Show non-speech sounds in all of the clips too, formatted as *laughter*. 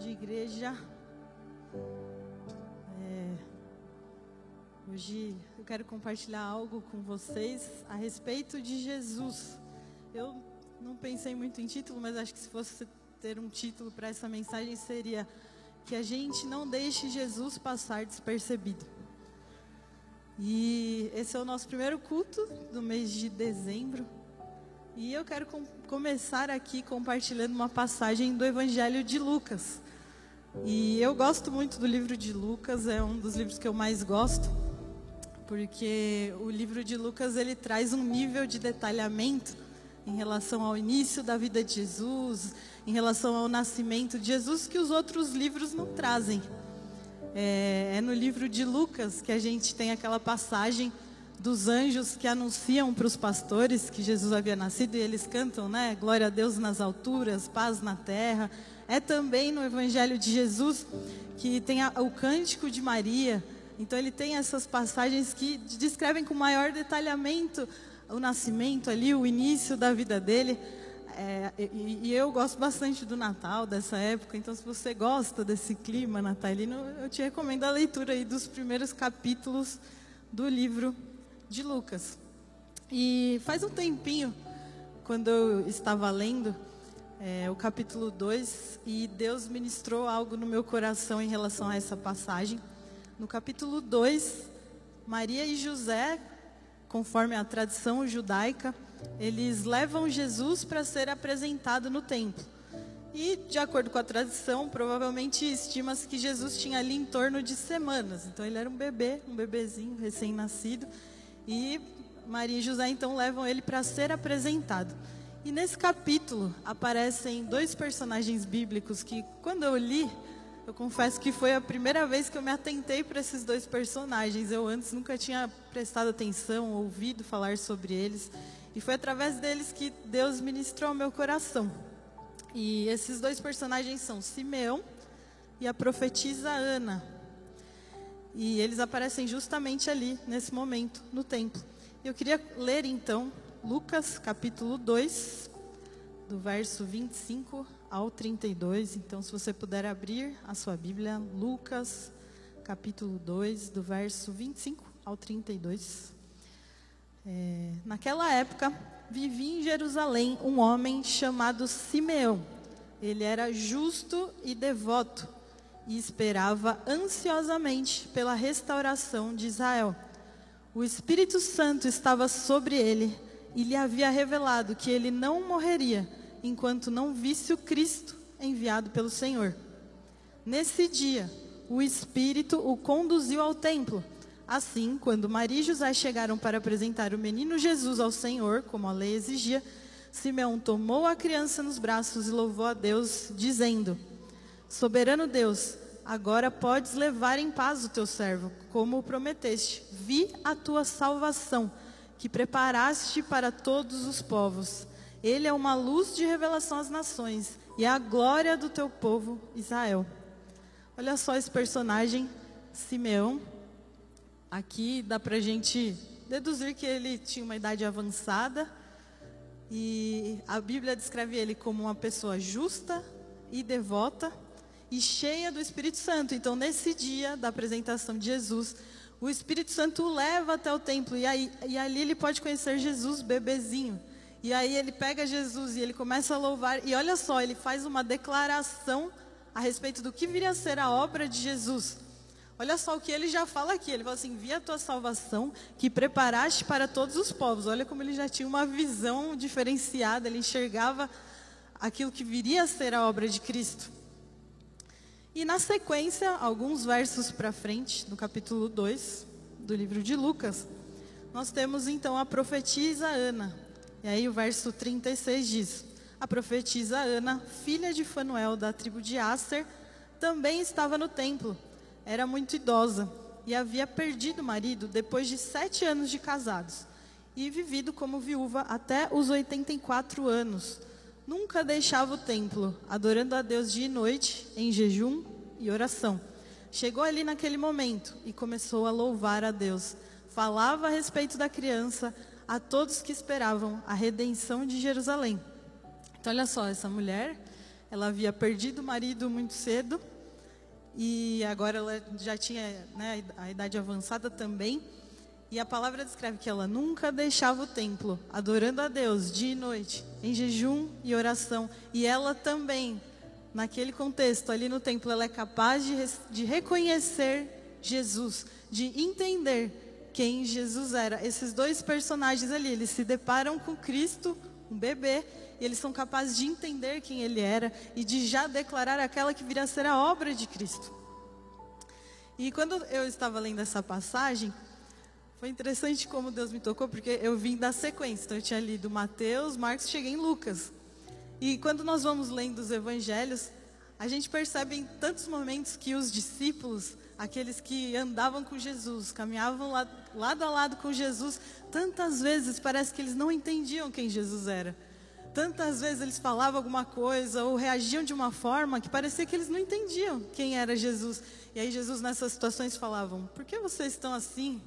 de igreja. É, hoje eu quero compartilhar algo com vocês a respeito de Jesus. Eu não pensei muito em título, mas acho que se fosse ter um título para essa mensagem seria que a gente não deixe Jesus passar despercebido. E esse é o nosso primeiro culto do mês de dezembro. E eu quero com começar aqui compartilhando uma passagem do Evangelho de Lucas. E eu gosto muito do livro de Lucas, é um dos livros que eu mais gosto, porque o livro de Lucas ele traz um nível de detalhamento em relação ao início da vida de Jesus, em relação ao nascimento de Jesus que os outros livros não trazem. É, é no livro de Lucas que a gente tem aquela passagem dos anjos que anunciam para os pastores que Jesus havia nascido e eles cantam, né? Glória a Deus nas alturas, paz na terra. É também no Evangelho de Jesus que tem a, o cântico de Maria. Então ele tem essas passagens que descrevem com maior detalhamento o nascimento ali, o início da vida dele. É, e, e, eu gosto bastante do Natal, dessa época, então se você gosta desse clima natalino, eu te recomendo a leitura aí dos primeiros capítulos do livro de Lucas. E faz um tempinho, quando eu estava lendo é, o capítulo 2, e Deus ministrou algo no meu coração em relação a essa passagem. No capítulo 2, Maria e José, conforme a tradição judaica, eles levam Jesus para ser apresentado no templo. E, de acordo com a tradição, provavelmente estima-se que Jesus tinha ali em torno de semanas. Então, ele era um bebê, um bebezinho recém-nascido. E Maria e José então levam ele para ser apresentado. E nesse capítulo aparecem dois personagens bíblicos que, quando eu li, eu confesso que foi a primeira vez que eu me atentei para esses dois personagens. Eu antes nunca tinha prestado atenção, ouvido falar sobre eles. E foi através deles que Deus ministrou ao meu coração. E esses dois personagens são Simeão e a profetisa Ana. E eles aparecem justamente ali, nesse momento, no templo. Eu queria ler então Lucas capítulo 2, do verso 25 ao 32. Então, se você puder abrir a sua Bíblia, Lucas capítulo 2, do verso 25 ao 32. É, naquela época, vivia em Jerusalém um homem chamado Simeão. Ele era justo e devoto e esperava ansiosamente pela restauração de Israel. O Espírito Santo estava sobre ele e lhe havia revelado que ele não morreria enquanto não visse o Cristo enviado pelo Senhor. Nesse dia, o Espírito o conduziu ao templo Assim, quando Maria e José chegaram para apresentar o menino Jesus ao Senhor, como a lei exigia, Simeão tomou a criança nos braços e louvou a Deus, dizendo: Soberano Deus, agora podes levar em paz o teu servo, como o prometeste. Vi a tua salvação, que preparaste para todos os povos. Ele é uma luz de revelação às nações e é a glória do teu povo Israel. Olha só esse personagem, Simeão Aqui dá para gente deduzir que ele tinha uma idade avançada e a Bíblia descreve ele como uma pessoa justa e devota e cheia do Espírito Santo. Então, nesse dia da apresentação de Jesus, o Espírito Santo o leva até o templo e, aí, e ali ele pode conhecer Jesus bebezinho. E aí ele pega Jesus e ele começa a louvar. E olha só, ele faz uma declaração a respeito do que viria a ser a obra de Jesus. Olha só o que ele já fala aqui. Ele fala assim: "Vi a tua salvação que preparaste para todos os povos". Olha como ele já tinha uma visão diferenciada, ele enxergava aquilo que viria a ser a obra de Cristo. E na sequência, alguns versos para frente, no capítulo 2 do livro de Lucas, nós temos então a profetisa Ana. E aí o verso 36 diz: A profetisa Ana, filha de Fanuel da tribo de Aser, também estava no templo era muito idosa e havia perdido o marido depois de sete anos de casados e vivido como viúva até os 84 anos. Nunca deixava o templo, adorando a Deus dia e noite, em jejum e oração. Chegou ali naquele momento e começou a louvar a Deus. Falava a respeito da criança a todos que esperavam a redenção de Jerusalém. Então, olha só, essa mulher ela havia perdido o marido muito cedo e agora ela já tinha né, a idade avançada também. E a palavra descreve que ela nunca deixava o templo, adorando a Deus dia e noite, em jejum e oração. E ela também, naquele contexto, ali no templo, ela é capaz de, de reconhecer Jesus, de entender quem Jesus era. Esses dois personagens ali, eles se deparam com Cristo, um bebê, e eles são capazes de entender quem ele era e de já declarar aquela que viria a ser a obra de Cristo. E quando eu estava lendo essa passagem, foi interessante como Deus me tocou, porque eu vim da sequência. Então, eu tinha lido Mateus, Marcos, cheguei em Lucas. E quando nós vamos lendo os evangelhos, a gente percebe em tantos momentos que os discípulos, aqueles que andavam com Jesus, caminhavam lado, a lado com Jesus, tantas vezes parece que eles não entendiam quem Jesus era. Tantas vezes eles falavam alguma coisa ou reagiam de uma forma que parecia que eles não entendiam quem era Jesus. E aí Jesus nessas situações falavam: "Por que vocês estão assim?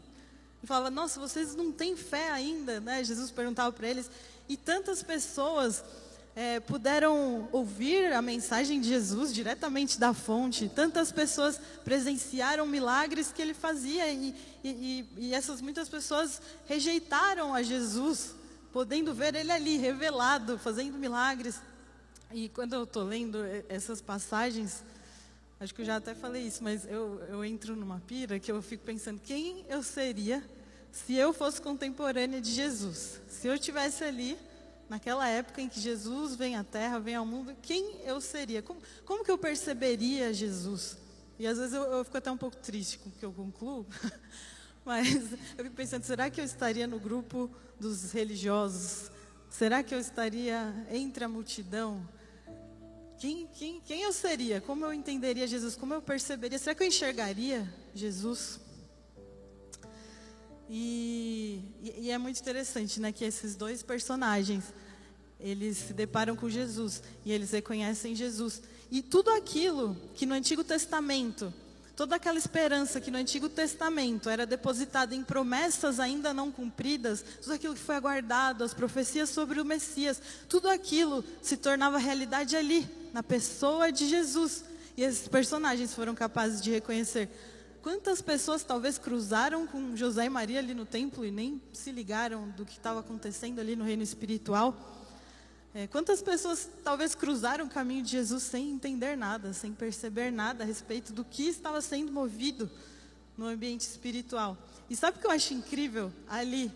E falava: Nossa, vocês não têm fé ainda, né? Jesus perguntava para eles. E tantas pessoas é, puderam ouvir a mensagem de Jesus diretamente da fonte. Tantas pessoas presenciaram milagres que ele fazia e, e, e essas muitas pessoas rejeitaram a Jesus, podendo ver ele ali revelado, fazendo milagres. E quando eu estou lendo essas passagens, acho que eu já até falei isso, mas eu, eu entro numa pira que eu fico pensando quem eu seria se eu fosse contemporânea de Jesus. Se eu tivesse ali, naquela época em que Jesus vem à Terra, vem ao mundo, quem eu seria? Como, como que eu perceberia Jesus? E às vezes eu, eu fico até um pouco triste com o que eu concluo, *laughs* mas eu fico pensando, será que eu estaria no grupo dos religiosos? Será que eu estaria entre a multidão? Quem, quem, quem eu seria? Como eu entenderia Jesus? Como eu perceberia? Será que eu enxergaria Jesus? E, e, é muito interessante, né, que esses dois personagens, eles se deparam com Jesus e eles reconhecem Jesus. E tudo aquilo que no Antigo Testamento, toda aquela esperança que no Antigo Testamento era depositada em promessas ainda não cumpridas, tudo aquilo que foi aguardado, as profecias sobre o Messias, tudo aquilo se tornava realidade ali, na pessoa de Jesus. E esses personagens foram capazes de reconhecer. Quantas pessoas talvez cruzaram com José e Maria ali no templo e nem se ligaram do que estava acontecendo ali no reino espiritual? É, quantas pessoas talvez cruzaram o caminho de Jesus sem entender nada, sem perceber nada a respeito do que estava sendo movido no ambiente espiritual? E sabe o que eu acho incrível ali?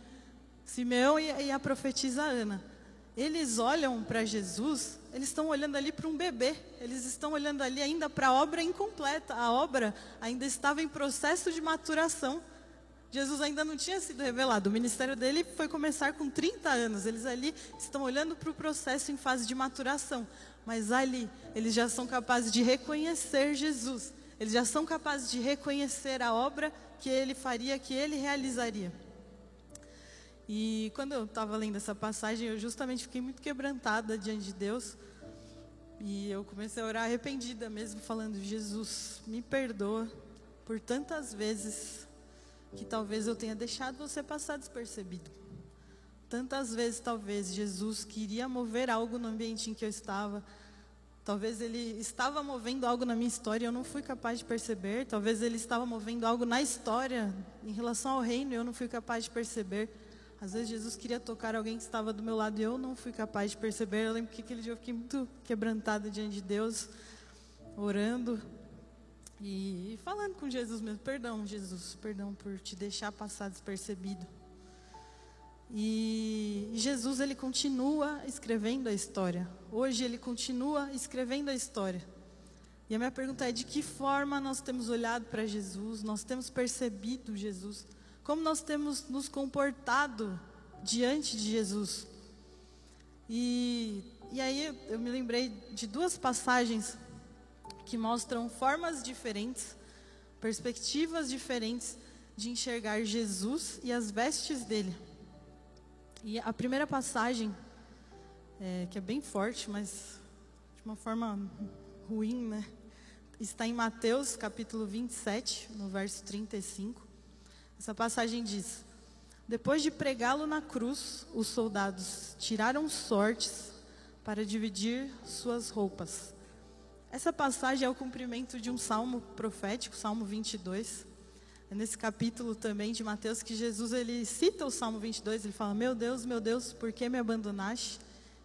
Simeão e, a profetisa Ana eles olham para Jesus, eles estão olhando ali para um bebê, eles estão olhando ali ainda para a obra incompleta, a obra ainda estava em processo de maturação. Jesus ainda não tinha sido revelado, o ministério dele foi começar com 30 anos, eles ali estão olhando para o processo em fase de maturação, mas ali eles já são capazes de reconhecer Jesus, eles já são capazes de reconhecer a obra que ele faria, que ele realizaria. E quando eu estava lendo essa passagem, eu justamente fiquei muito quebrantada diante de Deus. E eu comecei a orar arrependida mesmo, falando: Jesus, me perdoa por tantas vezes que talvez eu tenha deixado você passar despercebido. Tantas vezes, talvez, Jesus queria mover algo no ambiente em que eu estava. Talvez ele estava movendo algo na minha história e eu não fui capaz de perceber. Talvez ele estava movendo algo na história em relação ao reino e eu não fui capaz de perceber. Às vezes Jesus queria tocar alguém que estava do meu lado e eu não fui capaz de perceber. Eu lembro que aquele dia eu fiquei muito quebrantada diante de Deus, orando e falando com Jesus mesmo. Perdão, Jesus, perdão por te deixar passar despercebido. E Jesus ele continua escrevendo a história. Hoje ele continua escrevendo a história. E a minha pergunta é: de que forma nós temos olhado para Jesus? Nós temos percebido Jesus? Como nós temos nos comportado diante de Jesus. E, e aí eu me lembrei de duas passagens que mostram formas diferentes, perspectivas diferentes de enxergar Jesus e as vestes dele. E a primeira passagem, é, que é bem forte, mas de uma forma ruim, né? Está em Mateus capítulo 27, no verso 35. Essa passagem diz: Depois de pregá-lo na cruz, os soldados tiraram sortes para dividir suas roupas essa passagem é o cumprimento de um salmo profético, Salmo 22. É nesse capítulo também de Mateus que Jesus ele cita o Salmo 22, ele fala: "Meu Deus, meu Deus, por que me abandonaste?"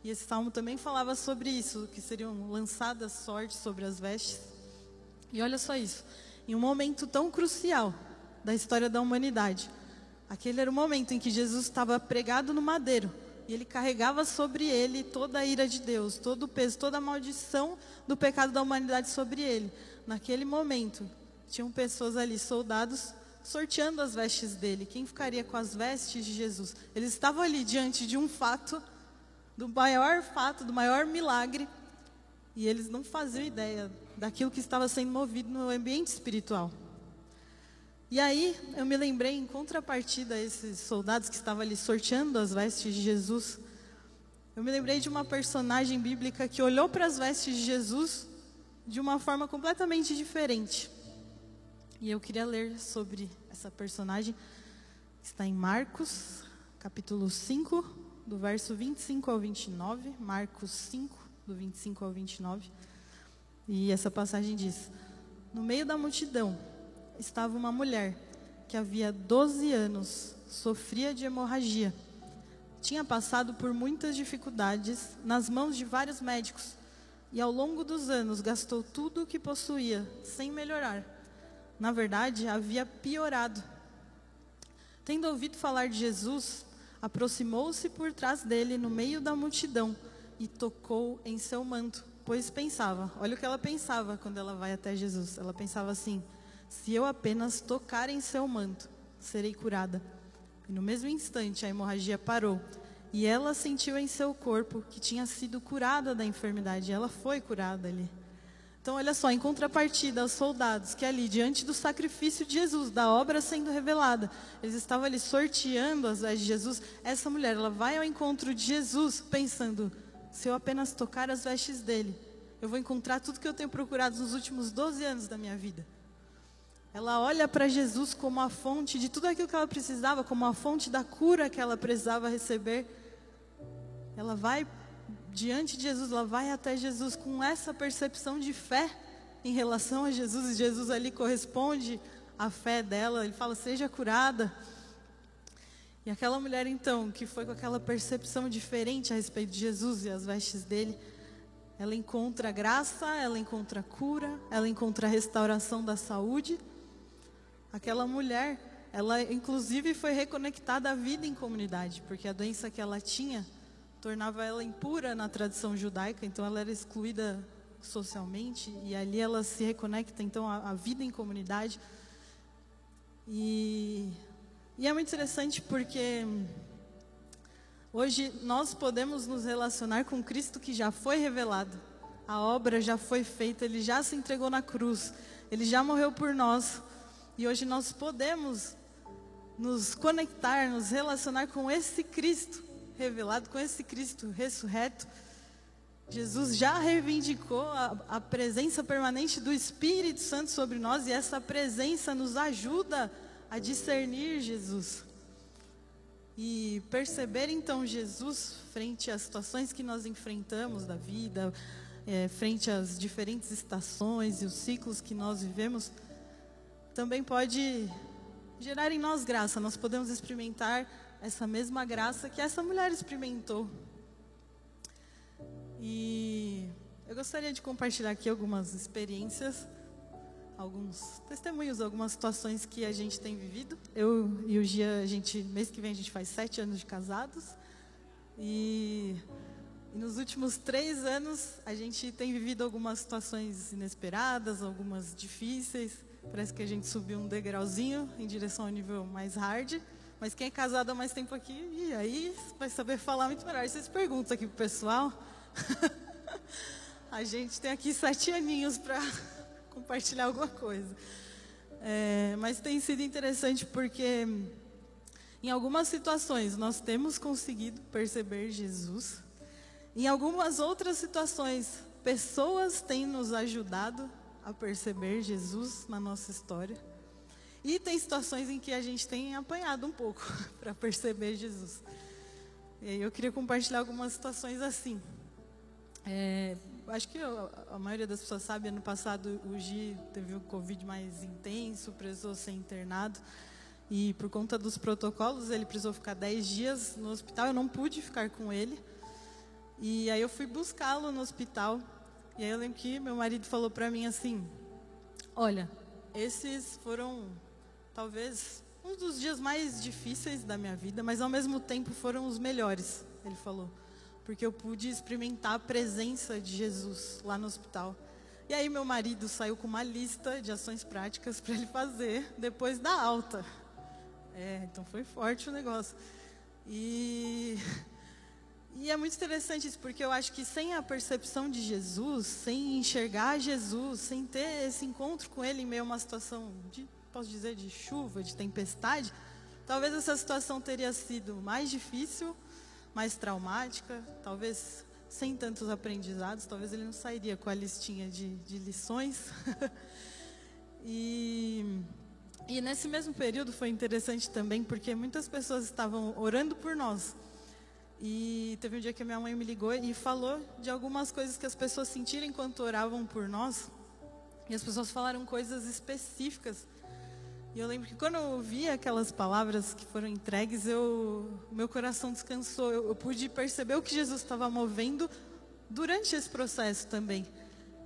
E esse salmo também falava sobre isso, que seriam lançadas sortes sobre as vestes. E olha só isso, em um momento tão crucial da história da humanidade, aquele era o momento em que Jesus estava pregado no madeiro, e ele carregava sobre ele toda a ira de Deus, todo o peso, toda a maldição do pecado da humanidade sobre ele. Naquele momento, tinham pessoas ali, soldados, sorteando as vestes dele. Quem ficaria com as vestes de Jesus? Eles estavam ali diante de um fato, do maior fato, do maior milagre, e eles não faziam ideia daquilo que estava sendo movido no ambiente espiritual. E aí eu me lembrei, em contrapartida a esses soldados que estavam ali sorteando as vestes de Jesus, eu me lembrei de uma personagem bíblica que olhou para as vestes de Jesus de uma forma completamente diferente. E eu queria ler sobre essa personagem. Está em Marcos, capítulo 5, do verso 25 ao 29. Marcos 5, do 25 ao 29. E essa passagem diz: No meio da multidão, estava uma mulher que havia 12 anos sofria de hemorragia. Tinha passado por muitas dificuldades nas mãos de vários médicos e ao longo dos anos gastou tudo o que possuía sem melhorar. Na verdade, havia piorado. Tendo ouvido falar de Jesus, aproximou-se por trás dele no meio da multidão e tocou em seu manto, pois pensava, olha o que ela pensava quando ela vai até Jesus. Ela pensava assim: se eu apenas tocar em seu manto, serei curada. E no mesmo instante a hemorragia parou. E ela sentiu em seu corpo que tinha sido curada da enfermidade. Ela foi curada ali. Então, olha só, em contrapartida aos soldados que ali, diante do sacrifício de Jesus, da obra sendo revelada, eles estavam ali sorteando as vestes de Jesus. Essa mulher, ela vai ao encontro de Jesus, pensando: se eu apenas tocar as vestes dele, eu vou encontrar tudo que eu tenho procurado nos últimos 12 anos da minha vida. Ela olha para Jesus como a fonte de tudo aquilo que ela precisava, como a fonte da cura que ela precisava receber. Ela vai diante de Jesus, ela vai até Jesus com essa percepção de fé em relação a Jesus, e Jesus ali corresponde à fé dela, ele fala: seja curada. E aquela mulher, então, que foi com aquela percepção diferente a respeito de Jesus e as vestes dele, ela encontra graça, ela encontra cura, ela encontra restauração da saúde Aquela mulher, ela inclusive foi reconectada à vida em comunidade, porque a doença que ela tinha tornava ela impura na tradição judaica, então ela era excluída socialmente e ali ela se reconecta então à, vida em comunidade. E, e é muito interessante porque hoje nós podemos nos relacionar com Cristo que já foi revelado. A obra já foi feita, ele já se entregou na cruz, ele já morreu por nós. E hoje nós podemos nos conectar, nos relacionar com esse Cristo revelado, com esse Cristo ressurreto. Jesus já reivindicou a, a, presença permanente do Espírito Santo sobre nós e essa presença nos ajuda a discernir Jesus. E perceber então Jesus frente às situações que nós enfrentamos da vida, é, frente às diferentes estações e os ciclos que nós vivemos também pode gerar em nós graça. Nós podemos experimentar essa mesma graça que essa mulher experimentou. E eu gostaria de compartilhar aqui algumas experiências, alguns testemunhos, algumas situações que a gente tem vivido. Eu e o Gia, a gente, mês que vem a gente faz sete anos de casados. E, e nos últimos três anos a gente tem vivido algumas situações inesperadas, algumas difíceis. Parece que a gente subiu um degrauzinho em direção ao nível mais hard. Mas quem é casado há mais tempo aqui, e aí vai saber falar muito melhor. Vocês perguntam aqui pro pessoal. *laughs* a gente tem aqui sete aninhos para *laughs* compartilhar alguma coisa. É, mas tem sido interessante porque em algumas situações nós temos conseguido perceber Jesus. Em algumas outras situações, pessoas têm nos ajudado a perceber Jesus na nossa história. E tem situações em que a gente tem apanhado um pouco *laughs* para perceber Jesus. E aí eu queria compartilhar algumas situações assim. É, acho que a, a, maioria das pessoas sabe, ano passado o Gi teve o Covid mais intenso, precisou ser internado. E por conta dos protocolos, ele precisou ficar 10 dias no hospital. Eu não pude ficar com ele. E aí eu fui buscá-lo no hospital. E aí eu lembro que meu marido falou para mim assim: Olha, esses foram talvez um dos dias mais difíceis da minha vida, mas ao mesmo tempo foram os melhores, ele falou. Porque eu pude experimentar a presença de Jesus lá no hospital. E aí meu marido saiu com uma lista de ações práticas para ele fazer depois da alta. É, então foi forte o negócio. E, *laughs* e é muito interessante isso, porque eu acho que sem a percepção de Jesus, sem enxergar Jesus, sem ter esse encontro com Ele em meio a uma situação, de, posso dizer, de chuva, de tempestade, talvez essa situação teria sido mais difícil, mais traumática, talvez sem tantos aprendizados, talvez ele não sairia com a listinha de, de lições. *laughs* e e nesse mesmo período foi interessante também, porque muitas pessoas estavam orando por nós. E teve um dia que minha mãe me ligou e falou de algumas coisas que as pessoas sentiram enquanto oravam por nós. E as pessoas falaram coisas específicas. E eu lembro que quando eu ouvi aquelas palavras que foram entregues, eu, meu coração descansou. Eu, eu pude perceber o que Jesus estava movendo durante esse processo também.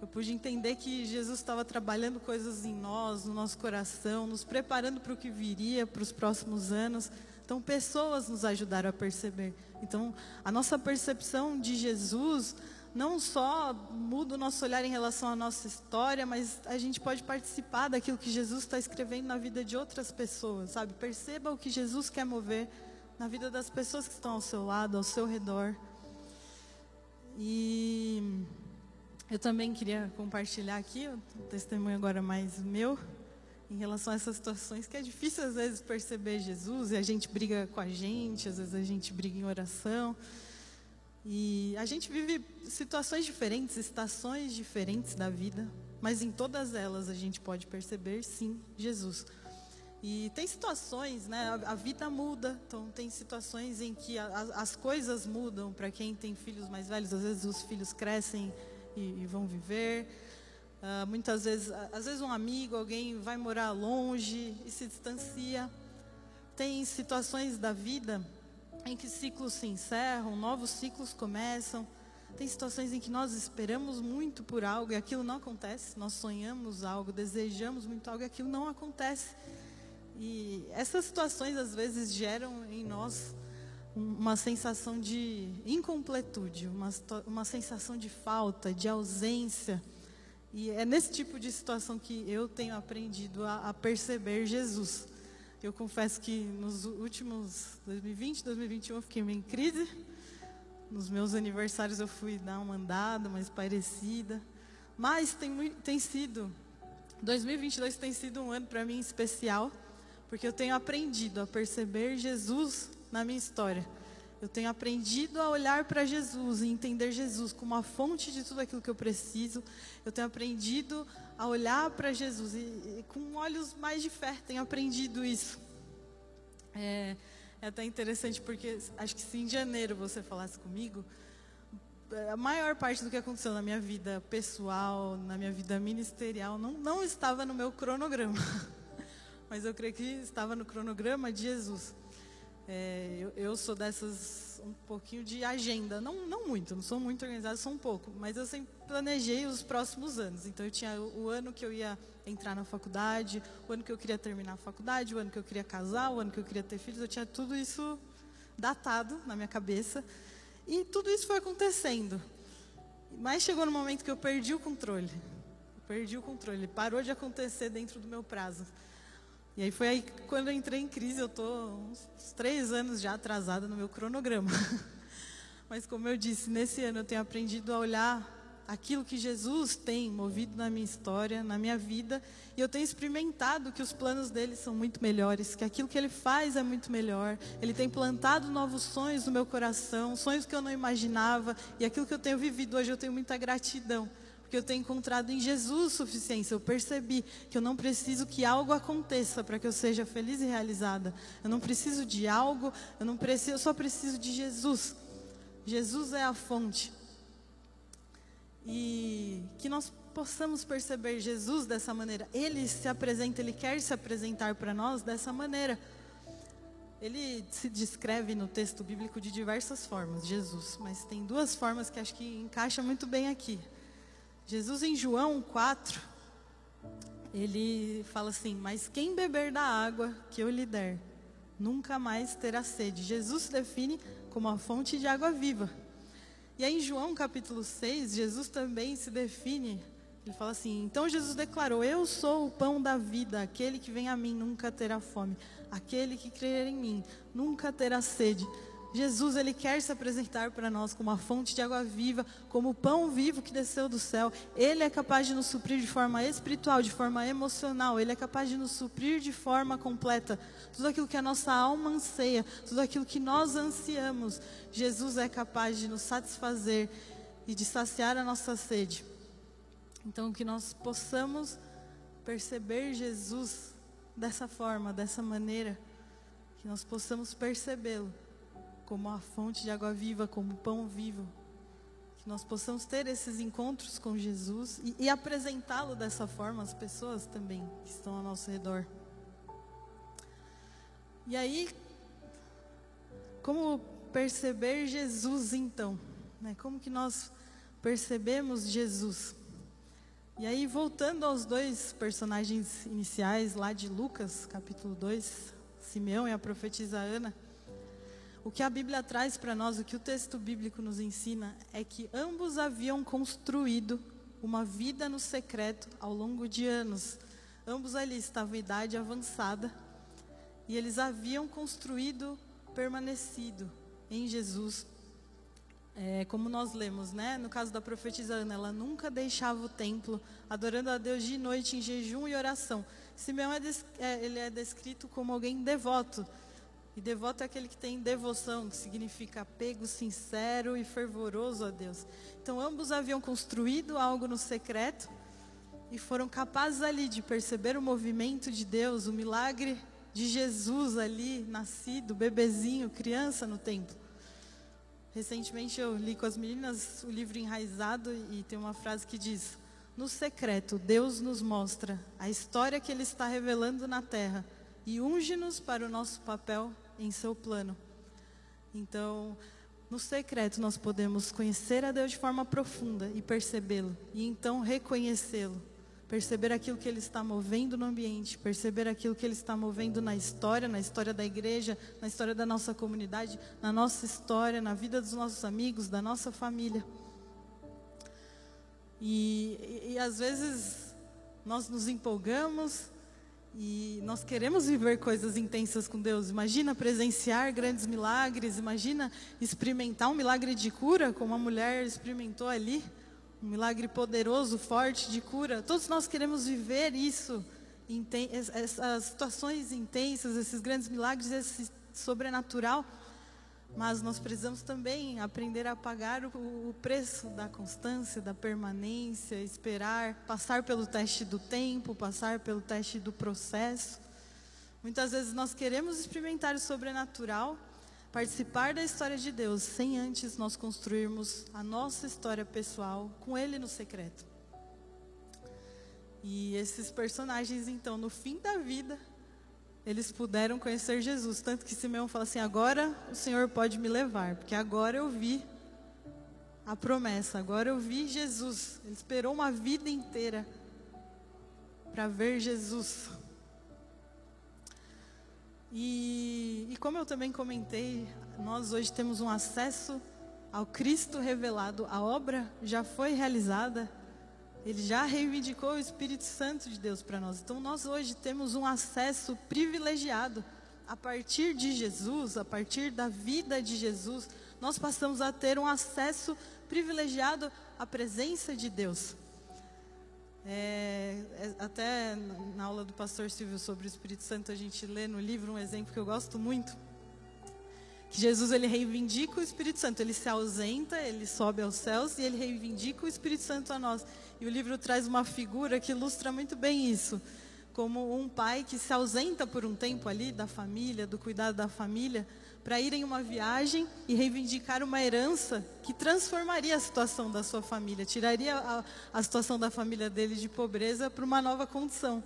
Eu pude entender que Jesus estava trabalhando coisas em nós, no nosso coração, nos preparando para o que viria, para os próximos anos. Então, pessoas nos ajudaram a perceber. Então, a nossa percepção de Jesus não só muda o nosso olhar em relação à nossa história, mas a gente pode participar daquilo que Jesus está escrevendo na vida de outras pessoas, sabe? Perceba o que Jesus quer mover na vida das pessoas que estão ao seu lado, ao seu redor. E eu também queria compartilhar aqui um testemunho agora mais meu em relação a essas situações que é difícil às vezes perceber Jesus e a gente briga com a gente, às vezes a gente briga em oração. E a gente vive situações diferentes, estações diferentes da vida, mas em todas elas a gente pode perceber sim Jesus. E tem situações, né? A, vida muda, então tem situações em que a, a, as coisas mudam. Para quem tem filhos mais velhos, às vezes os filhos crescem e, e vão viver. Uh, muitas vezes, às vezes um amigo, alguém vai morar longe e se distancia. Tem situações da vida em que ciclos se encerram, novos ciclos começam. Tem situações em que nós esperamos muito por algo e aquilo não acontece. Nós sonhamos algo, desejamos muito algo e aquilo não acontece. E essas situações às vezes geram em nós uma sensação de incompletude, uma, uma sensação de falta, de ausência. E é nesse tipo de situação que eu tenho aprendido a, a perceber Jesus. Eu confesso que nos últimos 2020, 2021 eu fiquei meio em crise. Nos meus aniversários eu fui dar uma andada mais parecida. Mas tem, tem sido, 2022 tem sido um ano para mim especial, porque eu tenho aprendido a perceber Jesus na minha história. Eu tenho aprendido a olhar para Jesus e entender Jesus como a fonte de tudo aquilo que eu preciso. Eu tenho aprendido a olhar para Jesus e, e, com olhos mais de fé. Tenho aprendido isso. É, é até interessante porque acho que se em janeiro você falasse comigo, a maior parte do que aconteceu na minha vida pessoal, na minha vida ministerial, não, não estava no meu cronograma. *laughs* Mas eu creio que estava no cronograma de Jesus. É, eu, eu, sou dessas um pouquinho de agenda, não, não muito, não sou muito organizada, sou um pouco, mas eu sempre planejei os próximos anos. Então eu tinha o, o, ano que eu ia entrar na faculdade, o ano que eu queria terminar a faculdade, o ano que eu queria casar, o ano que eu queria ter filhos, eu tinha tudo isso datado na minha cabeça. E tudo isso foi acontecendo. Mas chegou no momento que eu perdi o controle. Perdi o controle, parou de acontecer dentro do meu prazo. E aí foi aí quando eu entrei em crise, eu estou uns três anos já atrasada no meu cronograma. *laughs* Mas como eu disse, nesse ano eu tenho aprendido a olhar aquilo que Jesus tem movido na minha história, na minha vida, e eu tenho experimentado que os planos dele são muito melhores, que aquilo que ele faz é muito melhor. Ele tem plantado novos sonhos no meu coração, sonhos que eu não imaginava, e aquilo que eu tenho vivido hoje eu tenho muita gratidão porque eu tenho encontrado em Jesus suficiência. Eu percebi que eu não preciso que algo aconteça para que eu seja feliz e realizada. Eu não preciso de algo, eu não preciso, eu só preciso de Jesus. Jesus é a fonte. e que nós possamos perceber Jesus dessa maneira. Ele se apresenta, ele quer se apresentar para nós dessa maneira. Ele se descreve no texto bíblico de diversas formas, Jesus, mas tem duas formas que acho que encaixa muito bem aqui. Jesus em João 4, ele fala assim: Mas quem beber da água que eu lhe der, nunca mais terá sede. Jesus se define como a fonte de água viva. E aí em João capítulo 6, Jesus também se define ele fala assim: Então Jesus declarou: Eu sou o pão da vida, aquele que vem a mim nunca terá fome, aquele que crer em mim nunca terá sede. Jesus, ele quer se apresentar para nós como a fonte de água viva, como o pão vivo que desceu do céu. Ele é capaz de nos suprir de forma espiritual, de forma emocional. Ele é capaz de nos suprir de forma completa. Tudo aquilo que a nossa alma anseia, tudo aquilo que nós ansiamos. Jesus é capaz de nos satisfazer e de saciar a nossa sede. Então, que nós possamos perceber Jesus dessa forma, dessa maneira, que nós possamos percebê-lo como a fonte de água viva, como pão vivo. Que nós possamos ter esses encontros com Jesus e, e apresentá-lo dessa forma às pessoas também que estão ao nosso redor. E aí, como perceber Jesus então? Né? Como que nós percebemos Jesus? E aí, voltando aos dois personagens iniciais lá de Lucas, capítulo 2, Simeão e a profetisa Ana, o que a Bíblia traz para nós, o que o texto bíblico nos ensina, é que ambos haviam construído uma vida no secreto ao longo de anos. Ambos ali estavam em idade avançada e eles haviam construído, permanecido em Jesus é, como nós lemos, né? No caso da profetisa Ana, ela nunca deixava o templo, adorando a Deus de noite em jejum e oração. Simeão é, é, ele é descrito como alguém devoto. E devoto é aquele que tem devoção, que significa apego sincero e fervoroso a Deus. Então, ambos haviam construído algo no secreto e foram capazes ali de perceber o movimento de Deus, o milagre de Jesus ali, nascido, bebezinho, criança no templo. Recentemente eu li com as meninas o livro Enraizado e tem uma frase que diz: No secreto, Deus nos mostra a história que Ele está revelando na terra e unge-nos para o nosso papel em seu plano. Então, no secreto, nós podemos conhecer a Deus de forma profunda e percebê-lo, e então reconhecê-lo perceber aquilo que Ele está movendo no ambiente, perceber aquilo que Ele está movendo na história, na história da igreja, na história da nossa comunidade, na nossa história, na vida dos nossos amigos, da nossa família. E, e, e às vezes nós nos empolgamos e nós queremos viver coisas intensas com Deus. Imagina presenciar grandes milagres, imagina experimentar um milagre de cura, como a mulher experimentou ali um milagre poderoso, forte de cura. Todos nós queremos viver isso, essas situações intensas, esses grandes milagres, esse sobrenatural. Mas nós precisamos também aprender a pagar o, preço da constância, da permanência, esperar, passar pelo teste do tempo, passar pelo teste do processo. Muitas vezes nós queremos experimentar o sobrenatural, participar da história de Deus sem antes nós construirmos a nossa história pessoal com Ele no secreto. E esses personagens, então, no fim da vida, eles puderam conhecer Jesus. Tanto que Simeão fala assim: agora o Senhor pode me levar, porque agora eu vi a promessa, agora eu vi Jesus. Ele esperou uma vida inteira para ver Jesus. E, e como eu também comentei, nós hoje temos um acesso ao Cristo revelado. A obra já foi realizada. Ele já reivindicou o Espírito Santo de Deus para nós. Então nós hoje temos um acesso privilegiado. A partir de Jesus, a partir da vida de Jesus, nós passamos a ter um acesso privilegiado à presença de Deus. É, é, até na aula do pastor Silvio sobre o Espírito Santo, a gente lê no livro um exemplo que eu gosto muito. Que Jesus ele reivindica o Espírito Santo, ele se ausenta, ele sobe aos céus e ele reivindica o Espírito Santo a nós. E o livro traz uma figura que ilustra muito bem isso. como um pai que se ausenta por um tempo ali da família, do cuidado da família, para ir em uma viagem e reivindicar uma herança que transformaria a situação da sua família, tiraria a, a situação da família dele de pobreza para uma nova condição.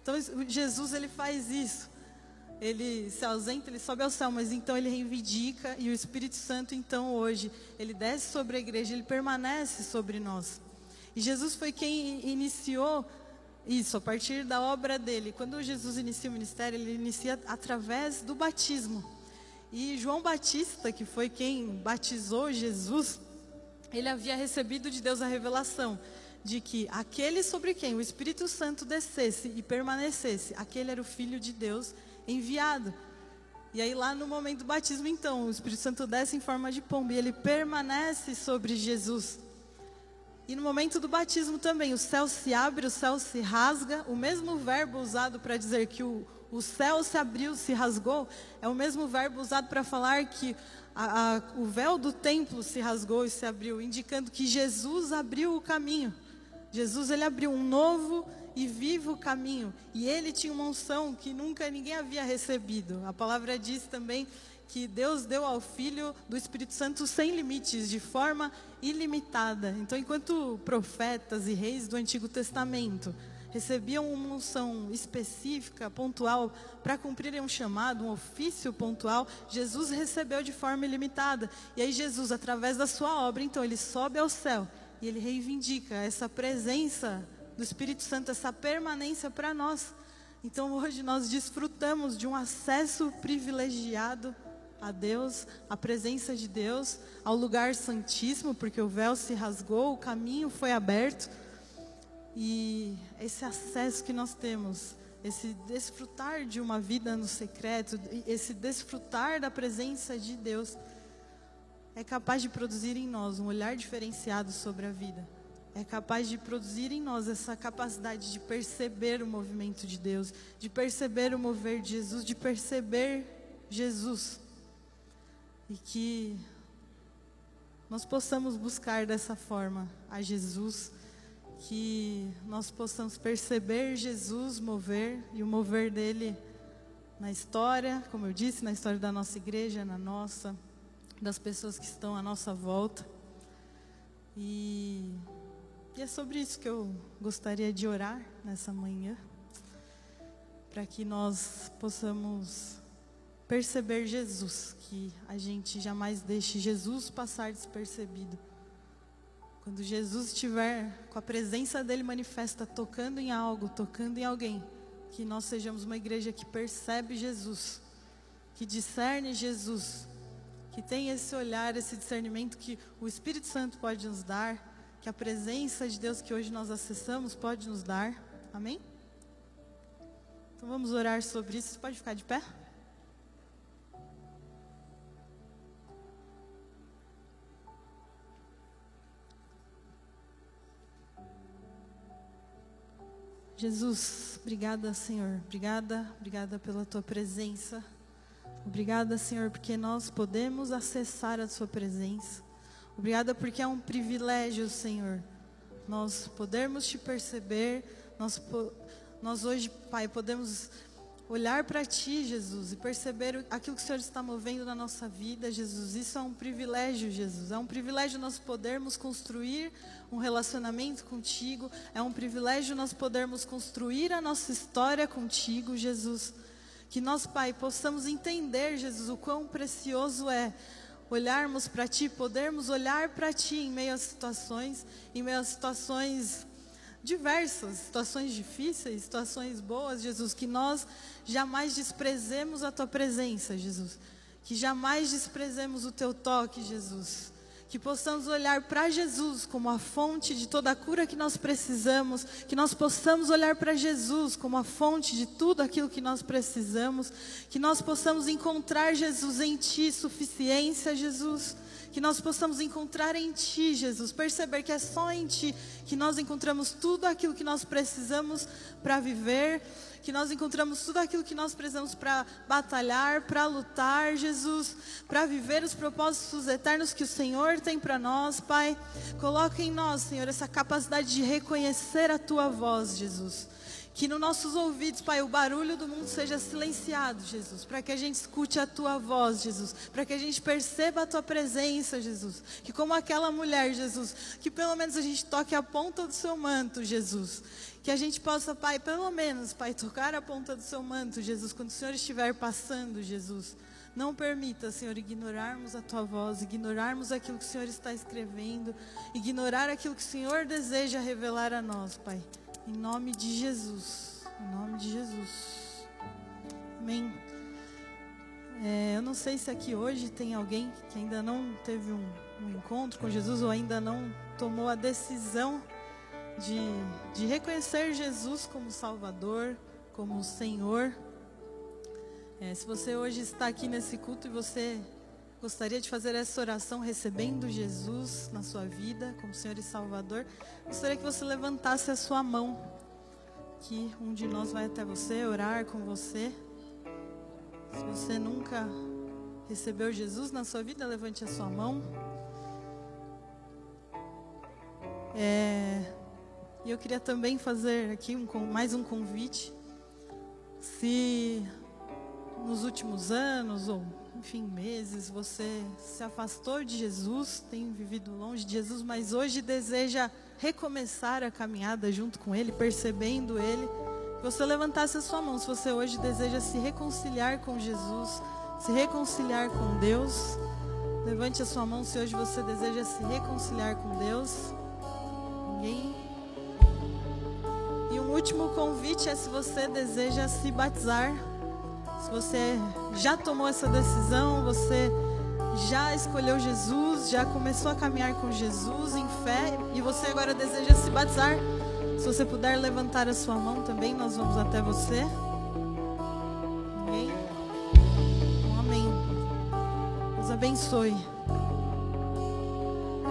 Então Jesus ele faz isso. Ele se ausenta, ele sobe ao céu, mas então ele reivindica e o Espírito Santo então hoje ele desce sobre a igreja, ele permanece sobre nós. E Jesus foi quem iniciou isso a partir da obra dele. Quando Jesus inicia o ministério, ele inicia através do batismo. E João Batista, que foi quem batizou Jesus, ele havia recebido de Deus a revelação de que aquele sobre quem o Espírito Santo descesse e permanecesse, aquele era o Filho de Deus enviado. E aí lá no momento do batismo, então, o Espírito Santo desce em forma de pomba e ele permanece sobre Jesus. E no momento do batismo também, o céu se abre, o céu se rasga, o mesmo verbo usado para dizer que o, o céu se abriu, se rasgou, é o mesmo verbo usado para falar que a, a, o véu do templo se rasgou e se abriu, indicando que Jesus abriu o caminho. Jesus ele abriu um novo e vivo caminho, e ele tinha uma unção que nunca ninguém havia recebido. A palavra diz também que Deus deu ao Filho do Espírito Santo sem limites, de forma ilimitada. Então, enquanto profetas e reis do Antigo Testamento recebiam uma unção específica, pontual, para cumprirem um chamado, um ofício pontual, Jesus recebeu de forma ilimitada. E aí Jesus, através da sua obra, então ele sobe ao céu e ele reivindica essa presença do Espírito Santo, essa permanência para nós. Então hoje nós desfrutamos de um acesso privilegiado a Deus, à presença de Deus, ao lugar santíssimo, porque o véu se rasgou, o caminho foi aberto. E esse acesso que nós temos, esse desfrutar de uma vida no secreto, esse desfrutar da presença de Deus, é capaz de produzir em nós um olhar diferenciado sobre a vida. É capaz de produzir em nós essa capacidade de perceber o movimento de Deus, de perceber o mover de Jesus, de perceber Jesus. E que nós possamos buscar dessa forma a Jesus que nós possamos perceber Jesus mover e o mover dele na história, como eu disse, na história da nossa igreja, na nossa, das pessoas que estão à nossa volta. E, e é sobre isso que eu gostaria de orar nessa manhã, para que nós possamos perceber Jesus, que a gente jamais deixe Jesus passar despercebido quando Jesus estiver com a presença dele manifesta, tocando em algo, tocando em alguém, que nós sejamos uma igreja que percebe Jesus, que discerne Jesus, que tem esse olhar, esse discernimento que o Espírito Santo pode nos dar, que a presença de Deus que hoje nós acessamos pode nos dar. Amém? Então vamos orar sobre isso. Você pode ficar de pé? Jesus, obrigada, Senhor. Obrigada, obrigada pela tua presença. Obrigada, Senhor, porque nós podemos acessar a Sua presença. Obrigada porque é um privilégio, Senhor, nós podermos te perceber. Nós, nós hoje, Pai, podemos olhar para Ti, Jesus, e perceber aquilo que o Senhor está movendo na nossa vida, Jesus. Isso é um privilégio, Jesus. É um privilégio nós podermos construir um relacionamento contigo. É um privilégio nós podermos construir a nossa história contigo, Jesus. Que nós, Pai, possamos entender, Jesus, o quão precioso é olharmos para Ti, podermos olhar para Ti em meio às situações, em meio às situações diversas, situações difíceis, situações boas, Jesus, que nós jamais desprezemos a tua presença, Jesus. Que jamais desprezemos o teu toque, Jesus. Que possamos olhar para Jesus como a fonte de toda a cura que nós precisamos, que nós possamos olhar para Jesus como a fonte de tudo aquilo que nós precisamos, que nós possamos encontrar Jesus em Ti, suficiência, Jesus que nós possamos encontrar em Ti, Jesus, perceber que é só em Ti que nós encontramos tudo aquilo que nós precisamos para viver, que nós encontramos tudo aquilo que nós precisamos para batalhar, para lutar, Jesus, para viver os propósitos eternos que o Senhor tem para nós, Pai. Coloca em nós, Senhor, essa capacidade de reconhecer a Tua voz, Jesus Que nos nossos ouvidos, Pai, o barulho do mundo seja silenciado, Jesus. Para que a gente escute a tua voz, Jesus. Para que a gente perceba a tua presença, Jesus. Que como aquela mulher, Jesus, que pelo menos a gente toque a ponta do seu manto, Jesus. Que a gente possa, Pai, pelo menos, Pai, tocar a ponta do seu manto, Jesus, quando o Senhor estiver passando, Jesus. Não permita, Senhor, ignorarmos a tua voz, ignorarmos aquilo que o Senhor está escrevendo, ignorar aquilo que o Senhor deseja revelar a nós, Pai. Em nome de Jesus. Em nome de Jesus. Amém. É, eu não sei se aqui hoje tem alguém que ainda não teve um, um encontro com Jesus ou ainda não tomou a decisão de, de reconhecer Jesus como Salvador, como Senhor. É, se você hoje está aqui nesse culto e você gostaria de fazer essa oração recebendo Jesus na sua vida como Senhor e Salvador, gostaria que você levantasse a sua mão. Que um de nós vai até você orar com você. Se você nunca recebeu Jesus na sua vida, levante a sua mão. É, e eu queria também fazer aqui um, mais um convite. Se nos últimos anos ou enfim meses você se afastou de Jesus, tem vivido longe de Jesus, mas hoje deseja recomeçar a caminhada junto com Ele, percebendo Ele, que você levantasse a sua mão. Se você hoje deseja se reconciliar com Jesus, se reconciliar com Deus, levante a sua mão. Se hoje você deseja se reconciliar com Deus, ninguém. E um último convite é se você deseja se batizar se você já tomou essa decisão, você já escolheu Jesus, já começou a caminhar com Jesus em fé e você agora deseja se batizar, se você puder levantar a sua mão também, nós vamos até você. Amém? Amém. Deus abençoe.